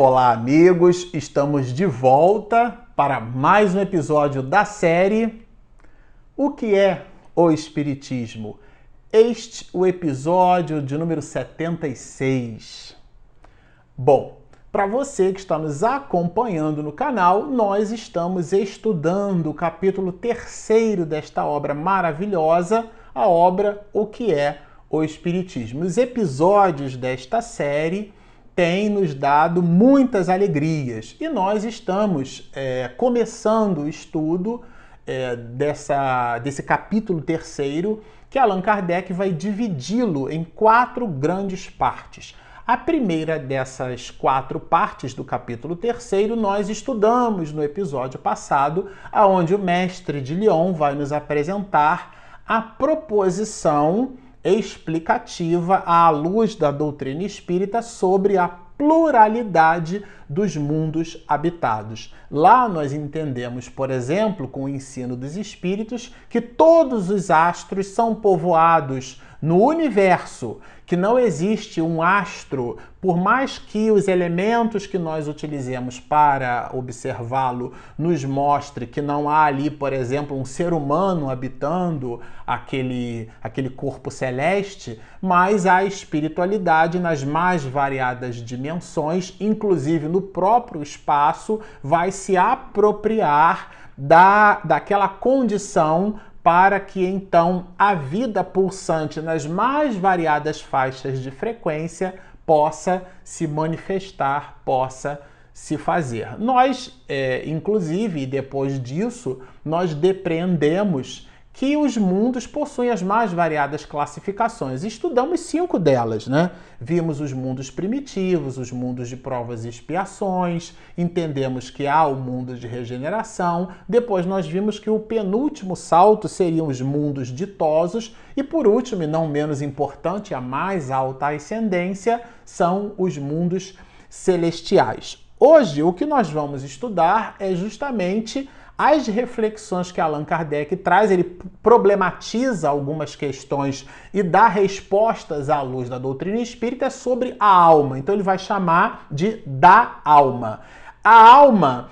Olá, amigos! Estamos de volta para mais um episódio da série O que é o Espiritismo? Este o episódio de número 76. Bom, para você que está nos acompanhando no canal, nós estamos estudando o capítulo terceiro desta obra maravilhosa, a obra O que é o Espiritismo. Os episódios desta série têm nos dado muitas alegrias e nós estamos é, começando o estudo é, dessa, desse capítulo terceiro que Allan Kardec vai dividi-lo em quatro grandes partes. A primeira dessas quatro partes do capítulo terceiro nós estudamos no episódio passado, aonde o mestre de Lyon vai nos apresentar a proposição explicativa à luz da doutrina espírita sobre a pluralidade dos mundos habitados. Lá nós entendemos, por exemplo, com o ensino dos espíritos, que todos os astros são povoados no universo que não existe um astro, por mais que os elementos que nós utilizemos para observá-lo nos mostre que não há ali, por exemplo, um ser humano habitando aquele, aquele corpo celeste, mas a espiritualidade nas mais variadas dimensões, inclusive no próprio espaço, vai se apropriar da, daquela condição para que então a vida pulsante nas mais variadas faixas de frequência possa se manifestar, possa se fazer. Nós, é, inclusive, depois disso, nós depreendemos que os mundos possuem as mais variadas classificações. Estudamos cinco delas, né? Vimos os mundos primitivos, os mundos de provas e expiações, entendemos que há o mundo de regeneração, depois nós vimos que o penúltimo salto seriam os mundos ditosos, e por último, e não menos importante, a mais alta ascendência, são os mundos celestiais. Hoje, o que nós vamos estudar é justamente as reflexões que Allan Kardec traz, ele problematiza algumas questões e dá respostas à luz da doutrina espírita sobre a alma. Então ele vai chamar de da alma. A alma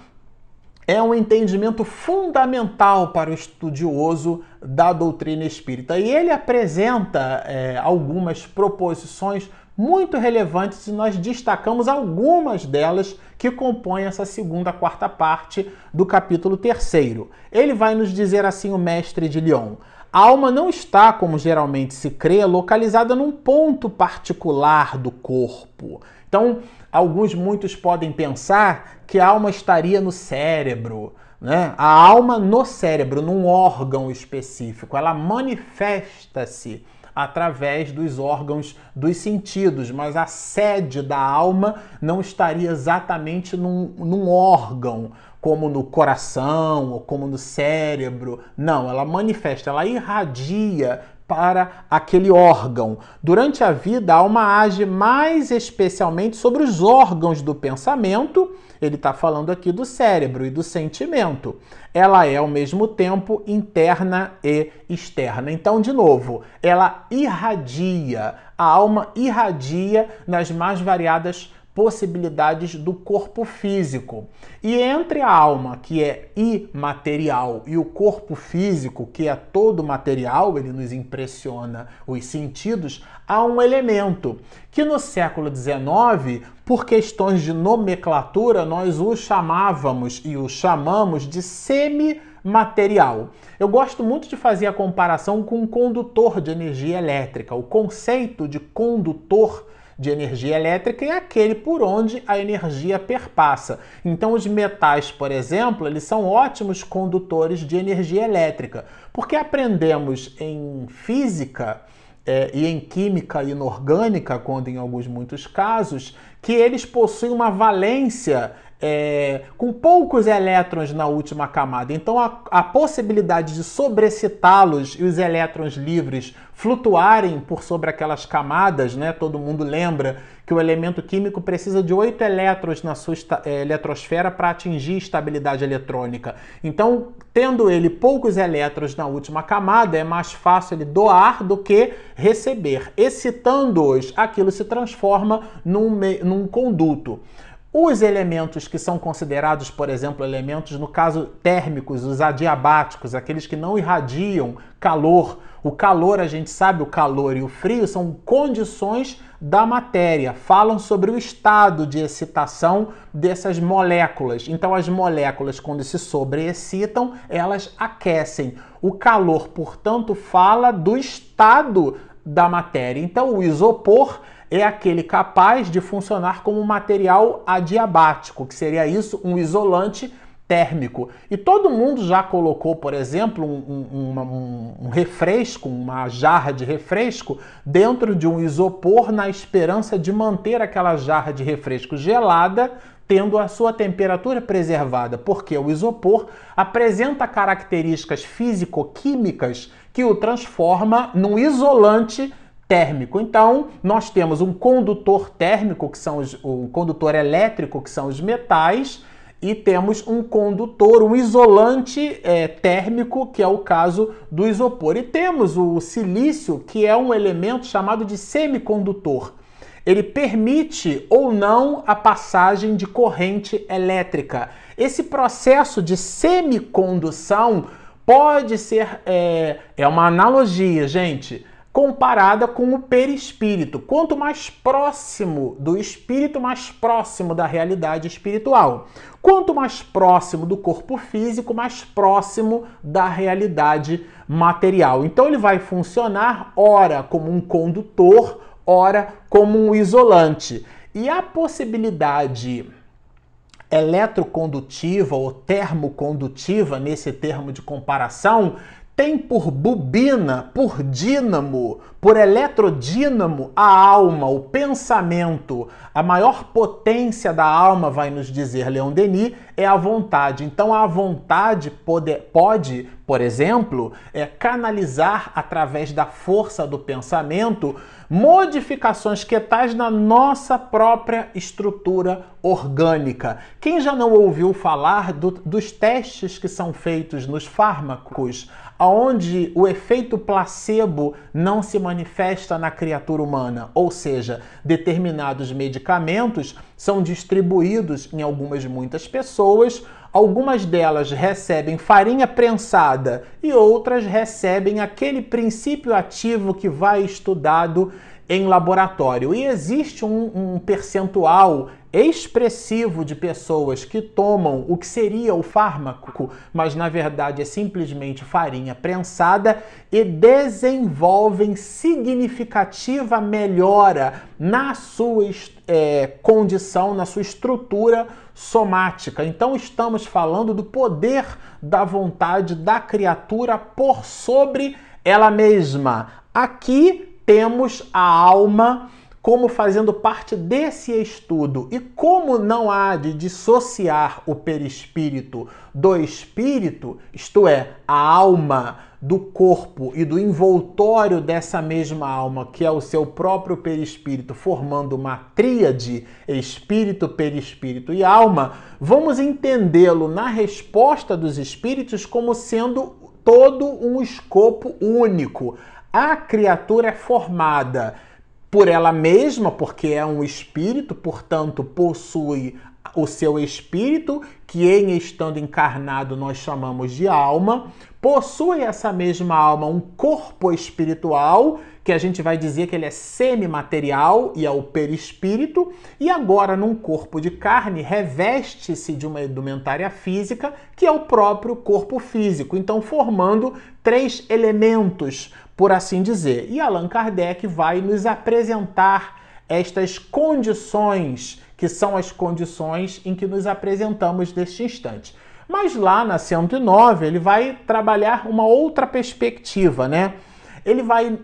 é um entendimento fundamental para o estudioso da doutrina espírita. E ele apresenta é, algumas proposições muito relevantes e nós destacamos algumas delas que compõem essa segunda quarta parte do capítulo terceiro. Ele vai nos dizer assim o mestre de Lyon: a alma não está, como geralmente se crê, localizada num ponto particular do corpo. Então, alguns muitos podem pensar que a alma estaria no cérebro, né? A alma no cérebro, num órgão específico, ela manifesta-se através dos órgãos dos sentidos, mas a sede da alma não estaria exatamente num, num órgão, como no coração ou como no cérebro. Não, ela manifesta, ela irradia para aquele órgão. Durante a vida, a alma age mais especialmente sobre os órgãos do pensamento ele está falando aqui do cérebro e do sentimento. Ela é ao mesmo tempo interna e externa. Então, de novo, ela irradia, a alma irradia nas mais variadas possibilidades do corpo físico. E entre a alma, que é imaterial, e o corpo físico, que é todo material, ele nos impressiona os sentidos, há um elemento que no século XIX, por questões de nomenclatura, nós o chamávamos e o chamamos de semimaterial. Eu gosto muito de fazer a comparação com um condutor de energia elétrica. O conceito de condutor de energia elétrica é aquele por onde a energia perpassa. Então, os metais, por exemplo, eles são ótimos condutores de energia elétrica, porque aprendemos em física é, e em química inorgânica, quando em alguns muitos casos, que eles possuem uma valência é, com poucos elétrons na última camada. Então, a, a possibilidade de sobrecitá-los e os elétrons livres flutuarem por sobre aquelas camadas, né? Todo mundo lembra que o elemento químico precisa de oito elétrons na sua é, eletrosfera para atingir estabilidade eletrônica. Então, tendo ele poucos elétrons na última camada, é mais fácil ele doar do que receber. Excitando-os, aquilo se transforma num, num conduto. Os elementos que são considerados, por exemplo, elementos, no caso térmicos, os adiabáticos, aqueles que não irradiam calor. O calor, a gente sabe, o calor e o frio são condições da matéria, falam sobre o estado de excitação dessas moléculas. Então, as moléculas, quando se sobreexcitam, elas aquecem. O calor, portanto, fala do estado da matéria. Então, o isopor é aquele capaz de funcionar como material adiabático, que seria isso, um isolante térmico. E todo mundo já colocou, por exemplo, um, um, um, um, refresco, uma jarra de refresco, dentro de um isopor na esperança de manter aquela jarra de refresco gelada, tendo a sua temperatura preservada, porque o isopor apresenta características físico-químicas que o transforma num isolante térmico. Então, nós temos um condutor térmico, que são os, um condutor elétrico, que são os metais, e temos um condutor, um isolante é, térmico, que é o caso do isopor. E temos o silício, que é um elemento chamado de semicondutor. Ele permite ou não a passagem de corrente elétrica. Esse processo de semicondução pode ser. É, é uma analogia, gente comparada com o perispírito. Quanto mais próximo do espírito, mais próximo da realidade espiritual. Quanto mais próximo do corpo físico, mais próximo da realidade material. Então ele vai funcionar ora como um condutor, ora como um isolante. E a possibilidade eletrocondutiva ou termocondutiva, nesse termo de comparação, tem por bobina, por dínamo, por eletrodínamo a alma, o pensamento. A maior potência da alma, vai nos dizer Leon Denis, é a vontade. Então a vontade pode, pode por exemplo, é canalizar através da força do pensamento modificações que tais na nossa própria estrutura orgânica. Quem já não ouviu falar do, dos testes que são feitos nos fármacos? Onde o efeito placebo não se manifesta na criatura humana, ou seja, determinados medicamentos são distribuídos em algumas muitas pessoas, algumas delas recebem farinha prensada e outras recebem aquele princípio ativo que vai estudado em laboratório. E existe um, um percentual expressivo de pessoas que tomam o que seria o fármaco, mas na verdade é simplesmente farinha prensada e desenvolvem significativa melhora na sua é, condição, na sua estrutura somática. Então estamos falando do poder da vontade da criatura por sobre ela mesma. Aqui temos a alma como fazendo parte desse estudo. E como não há de dissociar o perispírito do espírito, isto é, a alma do corpo e do envoltório dessa mesma alma, que é o seu próprio perispírito, formando uma tríade, espírito, perispírito e alma, vamos entendê-lo na resposta dos espíritos como sendo todo um escopo único. A criatura é formada por ela mesma, porque é um espírito, portanto, possui o seu espírito, que em estando encarnado nós chamamos de alma, possui essa mesma alma um corpo espiritual, que a gente vai dizer que ele é semimaterial e é o perispírito, e agora num corpo de carne reveste-se de uma indumentária física, que é o próprio corpo físico, então formando três elementos por assim dizer. E Allan Kardec vai nos apresentar estas condições, que são as condições em que nos apresentamos neste instante. Mas lá na 109 ele vai trabalhar uma outra perspectiva, né? Ele vai.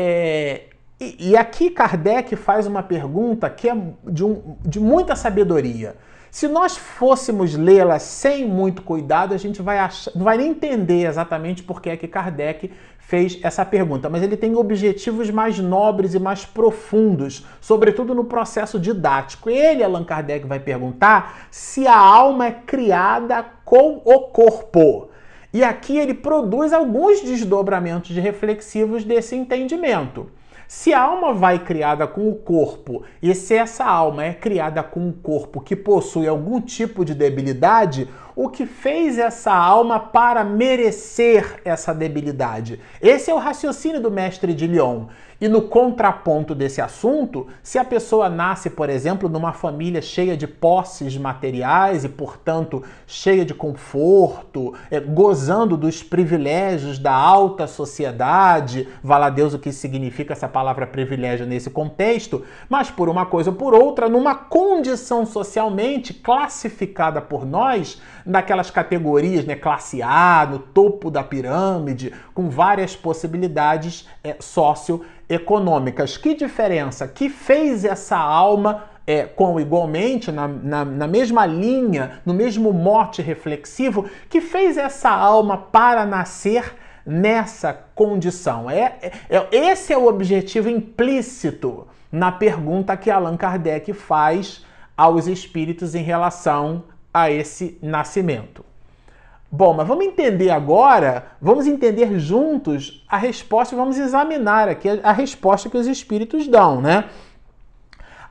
É... E, e, aqui Kardec faz uma pergunta que é de, um, de muita sabedoria. Se nós fôssemos lê-la sem muito cuidado, a gente vai achar, não vai nem entender exatamente por que é que Kardec fez essa pergunta, mas ele tem objetivos mais nobres e mais profundos, sobretudo no processo didático. Ele, Allan Kardec, vai perguntar se a alma é criada com o corpo. E aqui ele produz alguns desdobramentos reflexivos desse entendimento. Se a alma vai criada com o corpo, e se essa alma é criada com um corpo que possui algum tipo de debilidade, o que fez essa alma para merecer essa debilidade? Esse é o raciocínio do mestre de Lyon. E no contraponto desse assunto, se a pessoa nasce, por exemplo, numa família cheia de posses materiais e, portanto, cheia de conforto, é, gozando dos privilégios da alta sociedade, vala Deus o que significa essa palavra privilégio nesse contexto, mas por uma coisa ou por outra, numa condição socialmente classificada por nós, naquelas categorias, né, classe A, no topo da pirâmide, com várias possibilidades é, socioeconômicas econômicas. Que diferença? Que fez essa alma é, com igualmente, na, na, na, mesma linha, no mesmo mote reflexivo, que fez essa alma para nascer nessa condição? É, é, é, esse é o objetivo implícito na pergunta que Allan Kardec faz aos espíritos em relação a esse nascimento. Bom, mas vamos entender agora, vamos entender juntos a resposta, vamos examinar aqui a, resposta que os espíritos dão, né?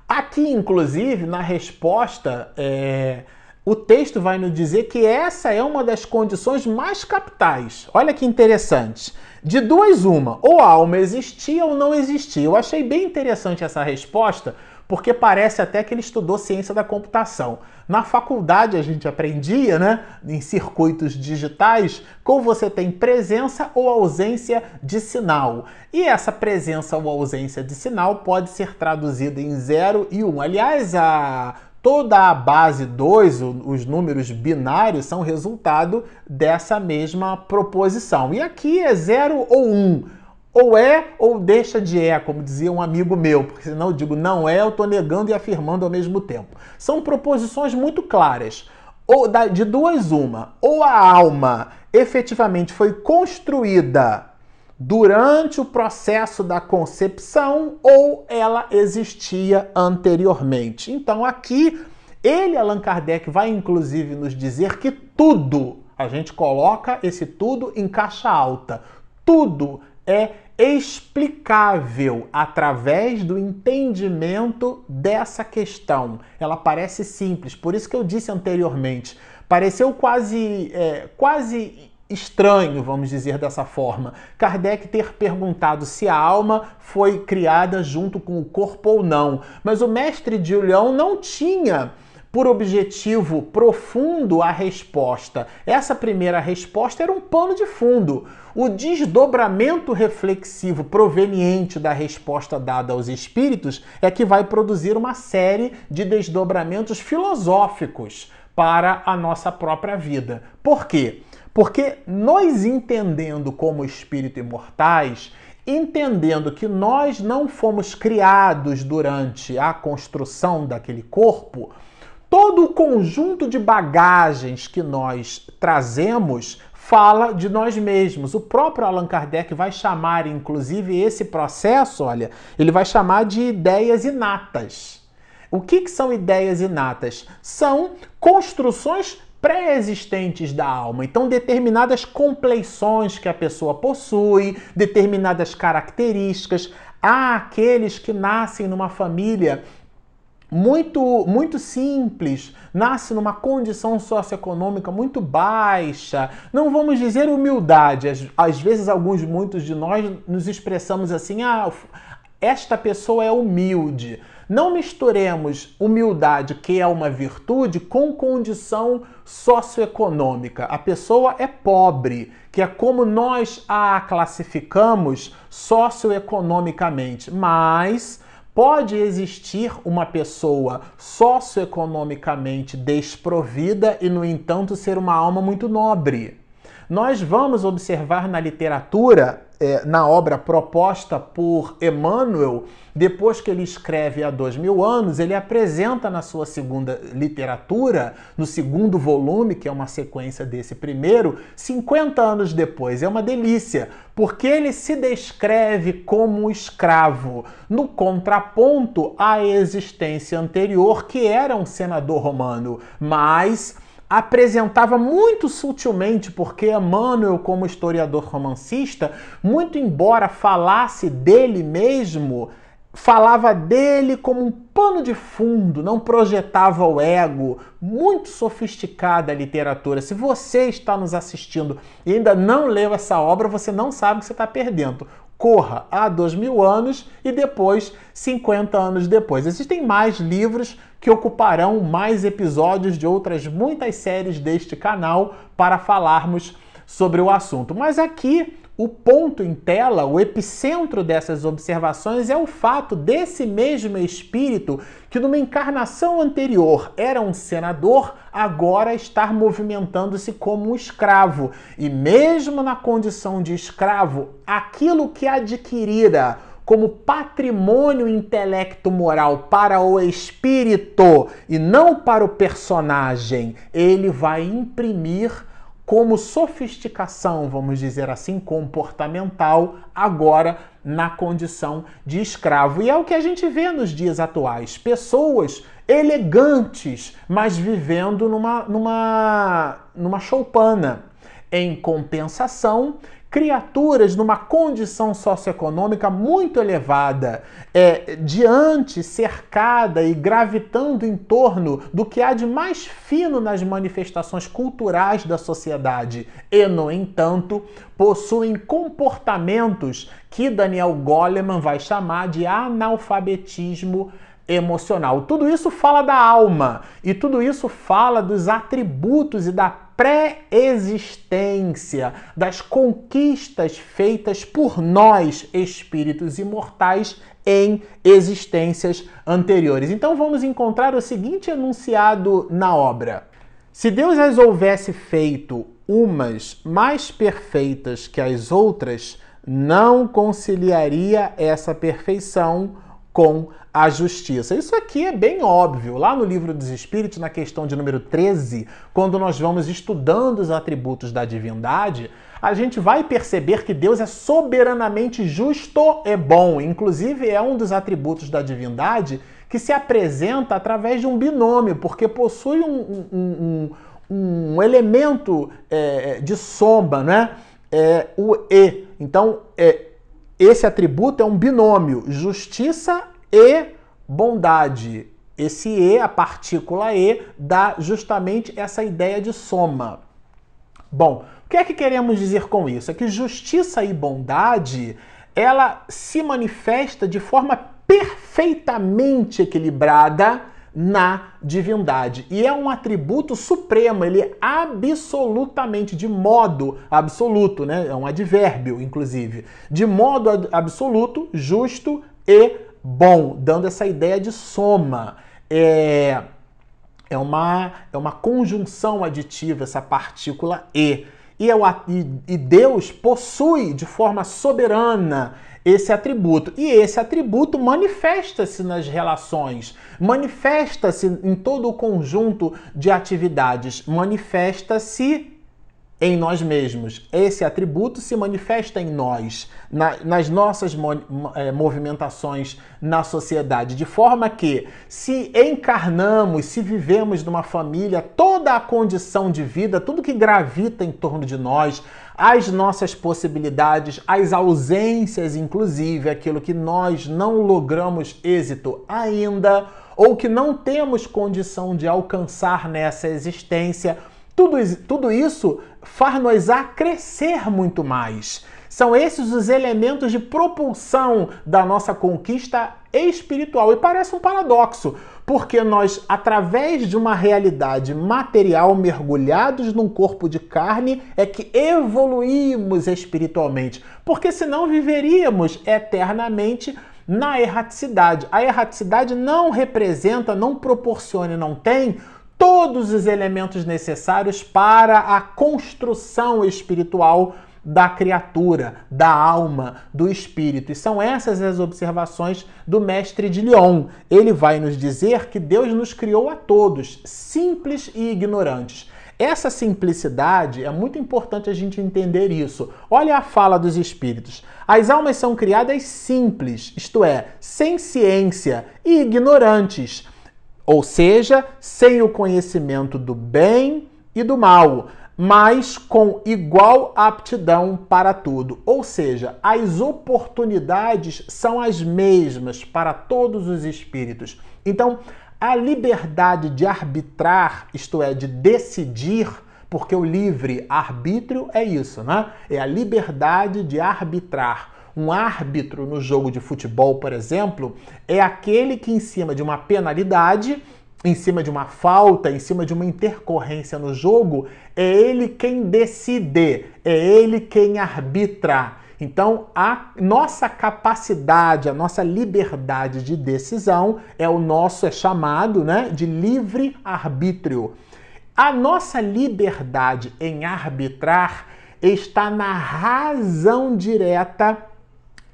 Aqui, inclusive, na resposta, é, o texto vai nos dizer que essa é uma das condições mais capitais. Olha que interessante. De duas, uma, ou a alma existia ou não existia. Eu achei bem interessante essa resposta, porque parece até que ele estudou ciência da computação. Na faculdade a gente aprendia, né, em circuitos digitais, como você tem presença ou ausência de sinal. E essa presença ou ausência de sinal pode ser traduzida em 0 e 1. Um. Aliás, a toda a base 2, os números binários, são resultado dessa mesma proposição. E aqui é 0 ou 1. Um ou é ou deixa de é, como dizia um amigo meu, porque senão eu digo não é, eu estou negando e afirmando ao mesmo tempo. São proposições muito claras. Ou de duas uma, ou a alma efetivamente foi construída durante o processo da concepção ou ela existia anteriormente. Então aqui ele, Allan Kardec, vai inclusive nos dizer que tudo, a gente coloca esse tudo em caixa alta, tudo é explicável através do entendimento dessa questão. Ela parece simples, por isso que eu disse anteriormente, pareceu quase, é, quase estranho, vamos dizer dessa forma, Kardec ter perguntado se a alma foi criada junto com o corpo ou não. Mas o mestre de Julião não tinha por objetivo profundo a resposta. Essa primeira resposta era um pano de fundo. O desdobramento reflexivo proveniente da resposta dada aos espíritos é que vai produzir uma série de desdobramentos filosóficos para a nossa própria vida. Por quê? Porque nós entendendo como espírito imortais, entendendo que nós não fomos criados durante a construção daquele corpo, todo o conjunto de bagagens que nós trazemos fala de nós mesmos. O próprio Allan Kardec vai chamar, inclusive, esse processo, olha, ele vai chamar de ideias inatas. O que, que são ideias inatas? São construções pré-existentes da alma. Então, determinadas compleições que a pessoa possui, determinadas características. Há aqueles que nascem numa família muito, muito simples, nasce numa condição socioeconômica muito baixa. Não vamos dizer humildade. Às, às vezes, alguns, muitos de nós nos expressamos assim: ah, esta pessoa é humilde. Não misturemos humildade, que é uma virtude, com condição socioeconômica. A pessoa é pobre, que é como nós a classificamos socioeconomicamente, mas Pode existir uma pessoa socioeconomicamente desprovida e, no entanto, ser uma alma muito nobre. Nós vamos observar na literatura é, na obra proposta por Emmanuel, depois que ele escreve há dois mil anos, ele apresenta na sua segunda literatura, no segundo volume, que é uma sequência desse primeiro, 50 anos depois. É uma delícia, porque ele se descreve como escravo, no contraponto à existência anterior, que era um senador romano, mas apresentava muito sutilmente, porque Emmanuel, como historiador romancista, muito embora falasse dele mesmo, falava dele como um pano de fundo, não projetava o ego. Muito sofisticada a literatura. Se você está nos assistindo e ainda não leu essa obra, você não sabe o que você está perdendo. Corra há dois mil anos e depois 50 anos depois. Existem mais livros que ocuparão mais episódios de outras muitas séries deste canal para falarmos sobre o assunto. Mas aqui o ponto em tela, o epicentro dessas observações é o fato desse mesmo espírito que numa encarnação anterior era um senador, agora estar movimentando-se como um escravo. E mesmo na condição de escravo, aquilo que adquirira como patrimônio intelecto-moral para o espírito e não para o personagem, ele vai imprimir como sofisticação, vamos dizer assim, comportamental, agora na condição de escravo. E é o que a gente vê nos dias atuais: pessoas elegantes, mas vivendo numa, numa, numa choupana. Em compensação, criaturas numa condição socioeconômica muito elevada, é, diante, cercada e gravitando em torno do que há de mais fino nas manifestações culturais da sociedade, e, no entanto, possuem comportamentos que Daniel Goleman vai chamar de analfabetismo emocional. Tudo isso fala da alma e tudo isso fala dos atributos e da pré-existência, das conquistas feitas por nós, espíritos imortais, em existências anteriores. Então vamos encontrar o seguinte enunciado na obra: Se Deus as houvesse feito umas mais perfeitas que as outras, não conciliaria essa perfeição com a justiça. Isso aqui é bem óbvio. Lá no livro dos Espíritos, na questão de número 13, quando nós vamos estudando os atributos da divindade, a gente vai perceber que Deus é soberanamente justo e bom. Inclusive, é um dos atributos da divindade que se apresenta através de um binômio, porque possui um, um, um, um elemento é, de soma, né? É, o E. Então, é, esse atributo é um binômio, justiça e bondade. Esse E, a partícula E, dá justamente essa ideia de soma. Bom, o que é que queremos dizer com isso? É que justiça e bondade, ela se manifesta de forma perfeitamente equilibrada na divindade. E é um atributo supremo, ele é absolutamente, de modo absoluto, né? É um advérbio, inclusive. De modo absoluto, justo e bom, dando essa ideia de soma. É, é, uma, é uma conjunção aditiva, essa partícula E. E, é o, e Deus possui de forma soberana esse atributo. E esse atributo manifesta-se nas relações, manifesta-se em todo o conjunto de atividades, manifesta-se em nós mesmos. Esse atributo se manifesta em nós, na, nas nossas é, movimentações na sociedade, de forma que, se encarnamos, se vivemos numa família, toda a condição de vida, tudo que gravita em torno de nós, as nossas possibilidades, as ausências, inclusive aquilo que nós não logramos êxito ainda, ou que não temos condição de alcançar nessa existência tudo, tudo isso faz-nos a crescer muito mais. São esses os elementos de propulsão da nossa conquista espiritual. E parece um paradoxo, porque nós, através de uma realidade material, mergulhados num corpo de carne, é que evoluímos espiritualmente. Porque senão viveríamos eternamente na erraticidade. A erraticidade não representa, não proporciona, não tem todos os elementos necessários para a construção espiritual da criatura, da alma, do espírito. E são essas as observações do mestre de Lyon. Ele vai nos dizer que Deus nos criou a todos, simples e ignorantes. Essa simplicidade é muito importante a gente entender isso. Olha a fala dos espíritos. As almas são criadas simples, isto é, sem ciência e ignorantes ou seja, sem o conhecimento do bem, e do mal, mas com igual aptidão para tudo. Ou seja, as oportunidades são as mesmas para todos os espíritos. Então, a liberdade de arbitrar, isto é, de decidir, porque o livre arbítrio é isso, né? É a liberdade de arbitrar. Um árbitro no jogo de futebol, por exemplo, é aquele que, em cima de uma penalidade, em cima de uma falta, em cima de uma intercorrência no jogo, é ele quem decide, é ele quem arbitra. Então, a nossa capacidade, a nossa liberdade de decisão é o nosso é chamado, né, de livre arbítrio. A nossa liberdade em arbitrar está na razão direta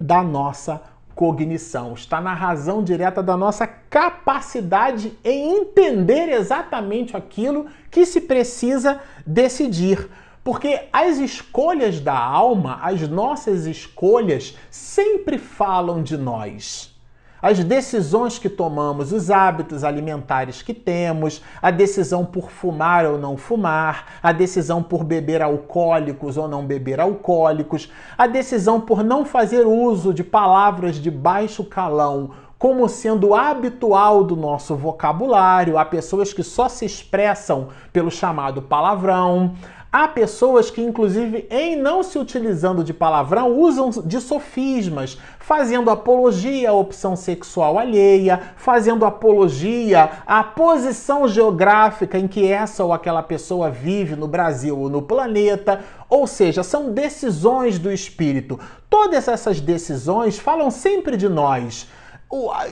da nossa cognição, está na razão direta da nossa capacidade em entender exatamente aquilo que se precisa decidir. Porque as escolhas da alma, as nossas escolhas, sempre falam de nós as decisões que tomamos, os hábitos alimentares que temos, a decisão por fumar ou não fumar, a decisão por beber alcoólicos ou não beber alcoólicos, a decisão por não fazer uso de palavras de baixo calão como sendo habitual do nosso vocabulário, há pessoas que só se expressam pelo chamado palavrão, Há pessoas que, inclusive, em não se utilizando de palavrão, usam de sofismas, fazendo apologia à opção sexual alheia, fazendo apologia à posição geográfica em que essa ou aquela pessoa vive no Brasil ou no planeta. Ou seja, são decisões do espírito. Todas essas decisões falam sempre de nós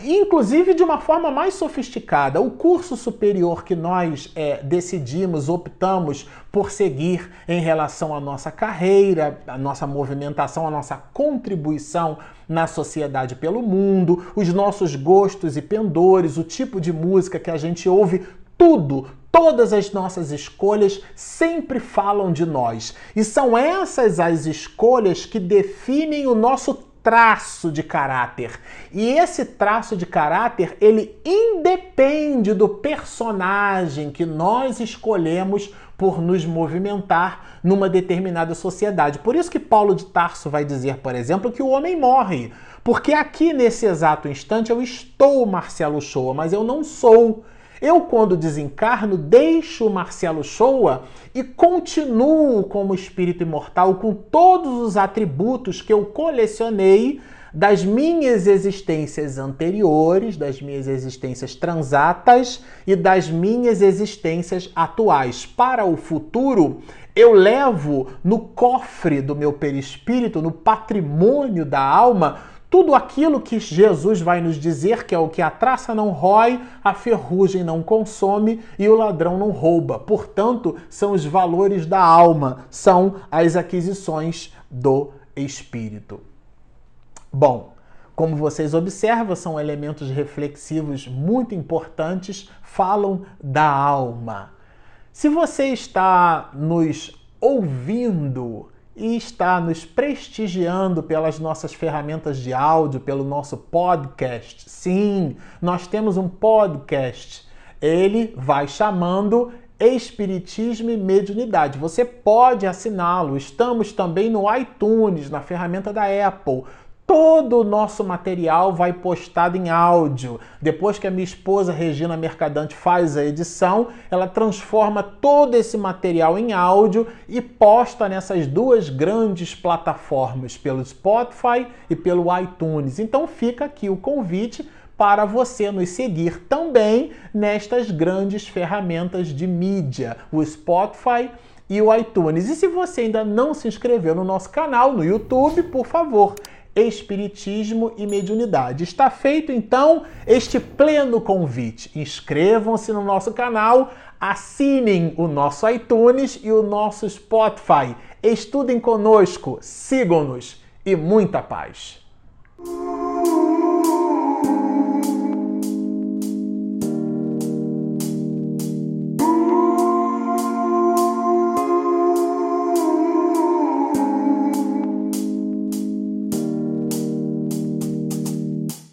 inclusive de uma forma mais sofisticada. O curso superior que nós é, decidimos, optamos por seguir em relação à nossa carreira, à nossa movimentação, à nossa contribuição na sociedade pelo mundo, os nossos gostos e pendores, o tipo de música que a gente ouve, tudo, todas as nossas escolhas sempre falam de nós. E são essas as escolhas que definem o nosso traço de caráter. E esse traço de caráter, ele independe do personagem que nós escolhemos por nos movimentar numa determinada sociedade. Por isso que Paulo de Tarso vai dizer, por exemplo, que o homem morre. Porque aqui nesse exato instante eu estou Marcelo Shoa, mas eu não sou. Eu, quando desencarno, deixo Marcelo Shoa e continuo como espírito imortal com todos os atributos que eu colecionei das minhas existências anteriores, das minhas existências transatas e das minhas existências atuais. Para o futuro, eu levo no cofre do meu perispírito, no patrimônio da alma, tudo aquilo que Jesus vai nos dizer que é o que a traça não rói, a ferrugem não consome e o ladrão não rouba. Portanto, são os valores da alma, são as aquisições do espírito. Bom, como vocês observam, são elementos reflexivos muito importantes, falam da alma. Se você está nos ouvindo e está nos prestigiando pelas nossas ferramentas de áudio, pelo nosso podcast. Sim, nós temos um podcast. Ele vai chamando Espiritismo e Mediunidade. Você pode assiná-lo. Estamos também no iTunes, na ferramenta da Apple todo o nosso material vai postado em áudio. Depois que a minha esposa Regina Mercadante faz a edição, ela transforma todo esse material em áudio e posta nessas duas grandes plataformas, pelo Spotify e pelo iTunes. Então fica aqui o convite para você nos seguir também nestas grandes ferramentas de mídia, o Spotify e o iTunes. E se você ainda não se inscreveu no nosso canal no YouTube, por favor, Espiritismo e Mediunidade. Está feito então este pleno convite. Inscrevam-se no nosso canal, assinem o nosso iTunes e o nosso Spotify. Estudem conosco, sigam-nos e muita paz.